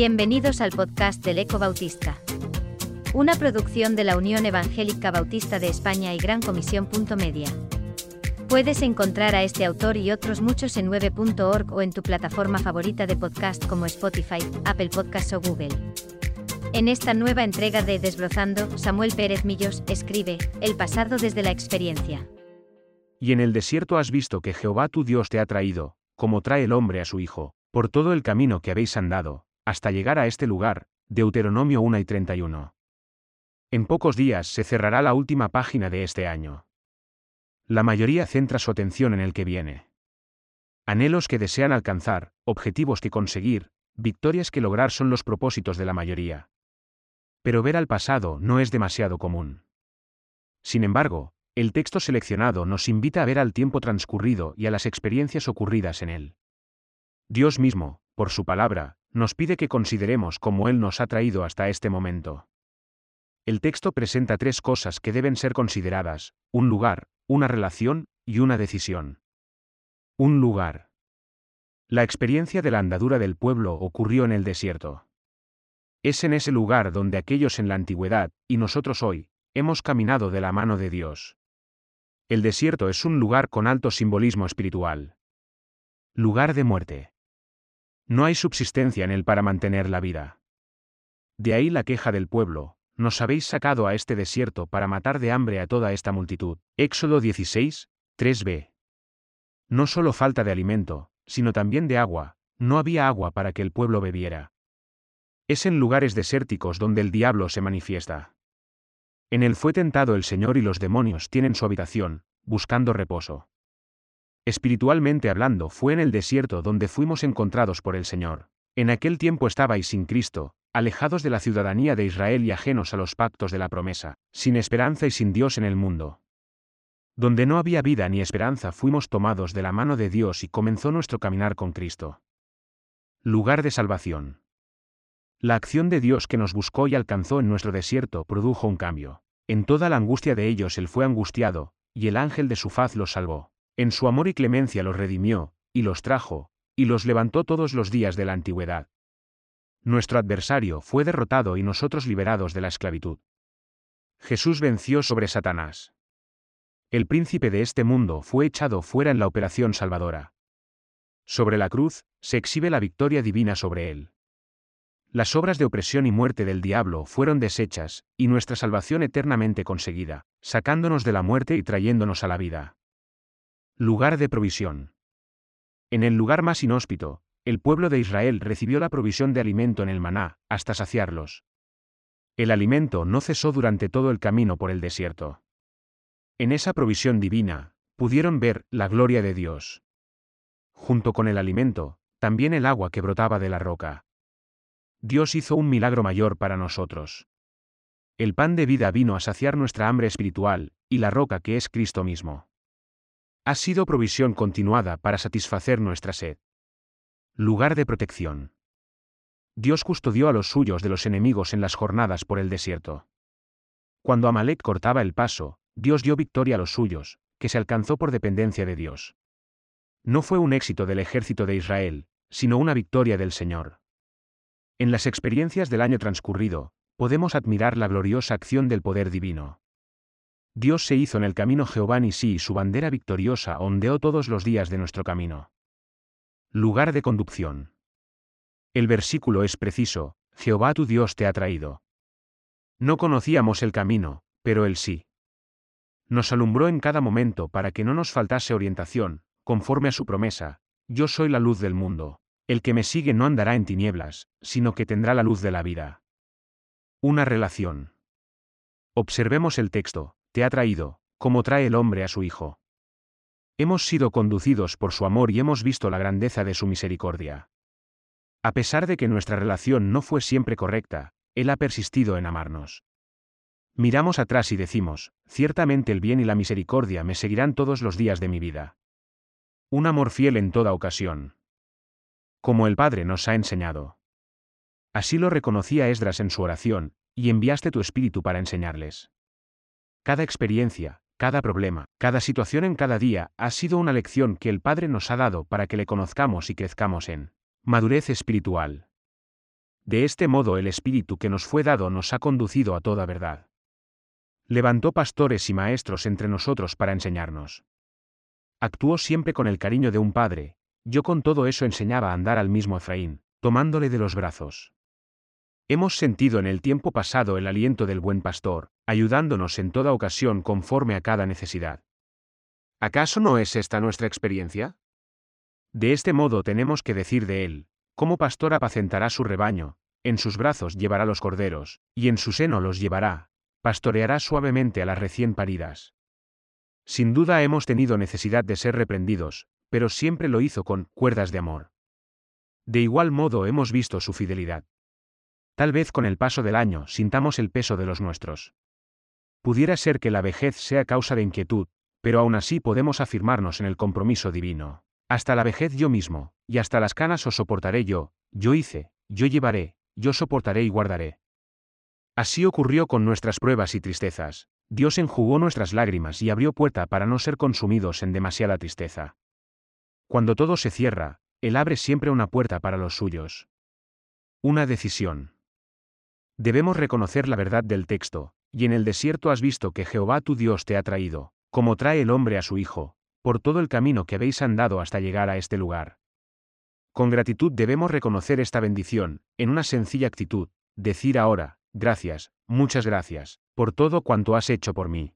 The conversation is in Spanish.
Bienvenidos al podcast del Eco Bautista. Una producción de la Unión Evangélica Bautista de España y Gran Comisión. Media. Puedes encontrar a este autor y otros muchos en 9.org o en tu plataforma favorita de podcast como Spotify, Apple Podcasts o Google. En esta nueva entrega de Desbrozando, Samuel Pérez Millos escribe, El pasado desde la experiencia. Y en el desierto has visto que Jehová tu Dios te ha traído, como trae el hombre a su hijo, por todo el camino que habéis andado, hasta llegar a este lugar, Deuteronomio 1 y 31. En pocos días se cerrará la última página de este año. La mayoría centra su atención en el que viene. Anhelos que desean alcanzar, objetivos que conseguir, victorias que lograr son los propósitos de la mayoría. Pero ver al pasado no es demasiado común. Sin embargo, el texto seleccionado nos invita a ver al tiempo transcurrido y a las experiencias ocurridas en él. Dios mismo, por su palabra, nos pide que consideremos cómo Él nos ha traído hasta este momento. El texto presenta tres cosas que deben ser consideradas, un lugar, una relación y una decisión. Un lugar. La experiencia de la andadura del pueblo ocurrió en el desierto. Es en ese lugar donde aquellos en la antigüedad, y nosotros hoy, hemos caminado de la mano de Dios. El desierto es un lugar con alto simbolismo espiritual. Lugar de muerte. No hay subsistencia en él para mantener la vida. De ahí la queja del pueblo, nos habéis sacado a este desierto para matar de hambre a toda esta multitud. Éxodo 16, 3b. No solo falta de alimento, sino también de agua, no había agua para que el pueblo bebiera. Es en lugares desérticos donde el diablo se manifiesta. En él fue tentado el Señor y los demonios tienen su habitación, buscando reposo. Espiritualmente hablando, fue en el desierto donde fuimos encontrados por el Señor. En aquel tiempo estabais sin Cristo, alejados de la ciudadanía de Israel y ajenos a los pactos de la promesa, sin esperanza y sin Dios en el mundo. Donde no había vida ni esperanza fuimos tomados de la mano de Dios y comenzó nuestro caminar con Cristo. Lugar de salvación. La acción de Dios que nos buscó y alcanzó en nuestro desierto produjo un cambio. En toda la angustia de ellos Él fue angustiado, y el ángel de su faz los salvó. En su amor y clemencia los redimió, y los trajo, y los levantó todos los días de la antigüedad. Nuestro adversario fue derrotado y nosotros liberados de la esclavitud. Jesús venció sobre Satanás. El príncipe de este mundo fue echado fuera en la operación salvadora. Sobre la cruz, se exhibe la victoria divina sobre él. Las obras de opresión y muerte del diablo fueron deshechas, y nuestra salvación eternamente conseguida, sacándonos de la muerte y trayéndonos a la vida. Lugar de provisión. En el lugar más inhóspito, el pueblo de Israel recibió la provisión de alimento en el maná, hasta saciarlos. El alimento no cesó durante todo el camino por el desierto. En esa provisión divina, pudieron ver la gloria de Dios. Junto con el alimento, también el agua que brotaba de la roca. Dios hizo un milagro mayor para nosotros. El pan de vida vino a saciar nuestra hambre espiritual, y la roca que es Cristo mismo ha sido provisión continuada para satisfacer nuestra sed. Lugar de protección. Dios custodió a los suyos de los enemigos en las jornadas por el desierto. Cuando Amalek cortaba el paso, Dios dio victoria a los suyos, que se alcanzó por dependencia de Dios. No fue un éxito del ejército de Israel, sino una victoria del Señor. En las experiencias del año transcurrido, podemos admirar la gloriosa acción del poder divino. Dios se hizo en el camino Jehová y sí, su bandera victoriosa ondeó todos los días de nuestro camino. Lugar de conducción. El versículo es preciso, Jehová tu Dios te ha traído. No conocíamos el camino, pero él sí. Nos alumbró en cada momento para que no nos faltase orientación, conforme a su promesa, yo soy la luz del mundo. El que me sigue no andará en tinieblas, sino que tendrá la luz de la vida. Una relación. Observemos el texto, te ha traído, como trae el hombre a su Hijo. Hemos sido conducidos por su amor y hemos visto la grandeza de su misericordia. A pesar de que nuestra relación no fue siempre correcta, Él ha persistido en amarnos. Miramos atrás y decimos, ciertamente el bien y la misericordia me seguirán todos los días de mi vida. Un amor fiel en toda ocasión. Como el Padre nos ha enseñado. Así lo reconocía Esdras en su oración, y enviaste tu espíritu para enseñarles. Cada experiencia, cada problema, cada situación en cada día ha sido una lección que el Padre nos ha dado para que le conozcamos y crezcamos en madurez espiritual. De este modo el Espíritu que nos fue dado nos ha conducido a toda verdad. Levantó pastores y maestros entre nosotros para enseñarnos. Actuó siempre con el cariño de un padre, yo con todo eso enseñaba a andar al mismo Efraín, tomándole de los brazos. Hemos sentido en el tiempo pasado el aliento del buen pastor, ayudándonos en toda ocasión conforme a cada necesidad. ¿Acaso no es esta nuestra experiencia? De este modo tenemos que decir de él, como pastor apacentará su rebaño, en sus brazos llevará los corderos, y en su seno los llevará, pastoreará suavemente a las recién paridas. Sin duda hemos tenido necesidad de ser reprendidos, pero siempre lo hizo con cuerdas de amor. De igual modo hemos visto su fidelidad. Tal vez con el paso del año sintamos el peso de los nuestros. Pudiera ser que la vejez sea causa de inquietud, pero aún así podemos afirmarnos en el compromiso divino. Hasta la vejez yo mismo, y hasta las canas os soportaré yo, yo hice, yo llevaré, yo soportaré y guardaré. Así ocurrió con nuestras pruebas y tristezas, Dios enjugó nuestras lágrimas y abrió puerta para no ser consumidos en demasiada tristeza. Cuando todo se cierra, Él abre siempre una puerta para los suyos. Una decisión. Debemos reconocer la verdad del texto, y en el desierto has visto que Jehová tu Dios te ha traído, como trae el hombre a su hijo, por todo el camino que habéis andado hasta llegar a este lugar. Con gratitud debemos reconocer esta bendición, en una sencilla actitud, decir ahora, gracias, muchas gracias, por todo cuanto has hecho por mí.